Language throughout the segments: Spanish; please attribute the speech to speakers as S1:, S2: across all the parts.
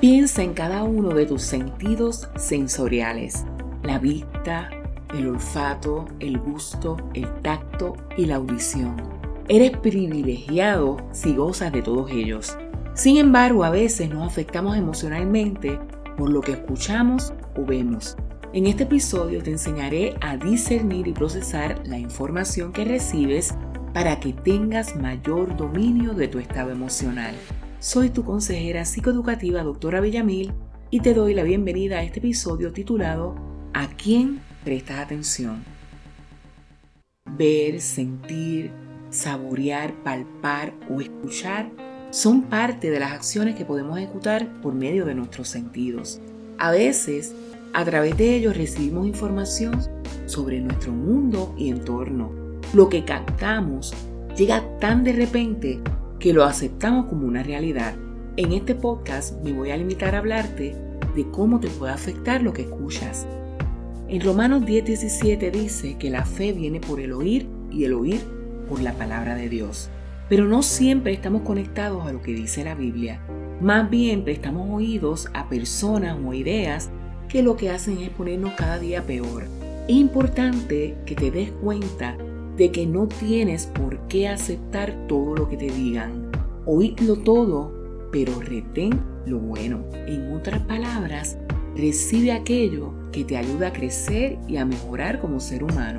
S1: Piensa en cada uno de tus sentidos sensoriales, la vista, el olfato, el gusto, el tacto y la audición. Eres privilegiado si gozas de todos ellos. Sin embargo, a veces nos afectamos emocionalmente por lo que escuchamos o vemos. En este episodio te enseñaré a discernir y procesar la información que recibes para que tengas mayor dominio de tu estado emocional. Soy tu consejera psicoeducativa, doctora Villamil, y te doy la bienvenida a este episodio titulado ¿A quién prestas atención? Ver, sentir, saborear, palpar o escuchar son parte de las acciones que podemos ejecutar por medio de nuestros sentidos. A veces, a través de ellos recibimos información sobre nuestro mundo y entorno. Lo que captamos llega tan de repente que lo aceptamos como una realidad. En este podcast me voy a limitar a hablarte de cómo te puede afectar lo que escuchas. En Romanos 10:17 dice que la fe viene por el oír y el oír por la palabra de Dios. Pero no siempre estamos conectados a lo que dice la Biblia. Más bien prestamos oídos a personas o ideas que lo que hacen es ponernos cada día peor. Importante que te des cuenta de que no tienes por qué aceptar todo lo que te digan. Oídlo todo, pero retén lo bueno. En otras palabras, recibe aquello que te ayuda a crecer y a mejorar como ser humano.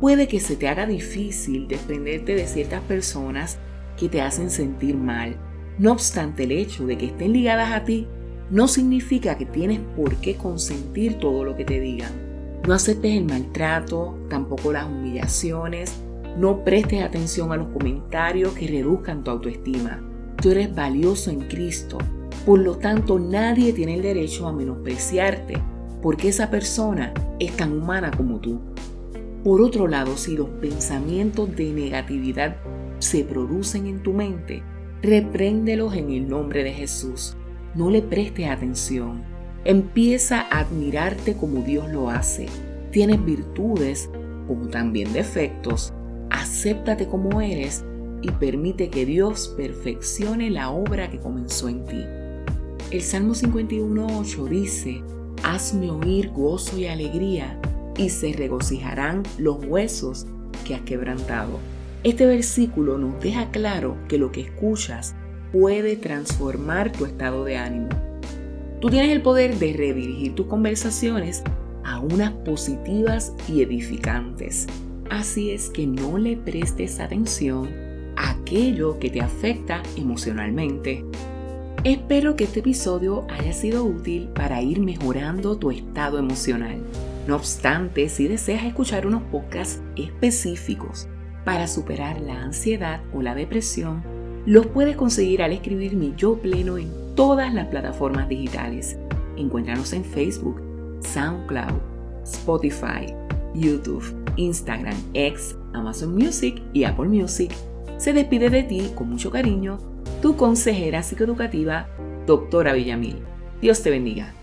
S1: Puede que se te haga difícil desprenderte de ciertas personas que te hacen sentir mal. No obstante, el hecho de que estén ligadas a ti no significa que tienes por qué consentir todo lo que te digan. No aceptes el maltrato, tampoco las humillaciones, no prestes atención a los comentarios que reduzcan tu autoestima. Tú eres valioso en Cristo, por lo tanto nadie tiene el derecho a menospreciarte, porque esa persona es tan humana como tú. Por otro lado, si los pensamientos de negatividad se producen en tu mente, repréndelos en el nombre de Jesús. No le prestes atención. Empieza a admirarte como Dios lo hace. Tienes virtudes como también defectos. Acéptate como eres y permite que Dios perfeccione la obra que comenzó en ti. El Salmo 51.8 dice, Hazme oír gozo y alegría y se regocijarán los huesos que has quebrantado. Este versículo nos deja claro que lo que escuchas puede transformar tu estado de ánimo. Tú tienes el poder de redirigir tus conversaciones a unas positivas y edificantes. Así es que no le prestes atención a aquello que te afecta emocionalmente. Espero que este episodio haya sido útil para ir mejorando tu estado emocional. No obstante, si deseas escuchar unos podcasts específicos para superar la ansiedad o la depresión, los puedes conseguir al escribir mi yo pleno en todas las plataformas digitales. Encuéntranos en Facebook, SoundCloud, Spotify, YouTube, Instagram, X, Amazon Music y Apple Music. Se despide de ti con mucho cariño tu consejera psicoeducativa, doctora Villamil. Dios te bendiga.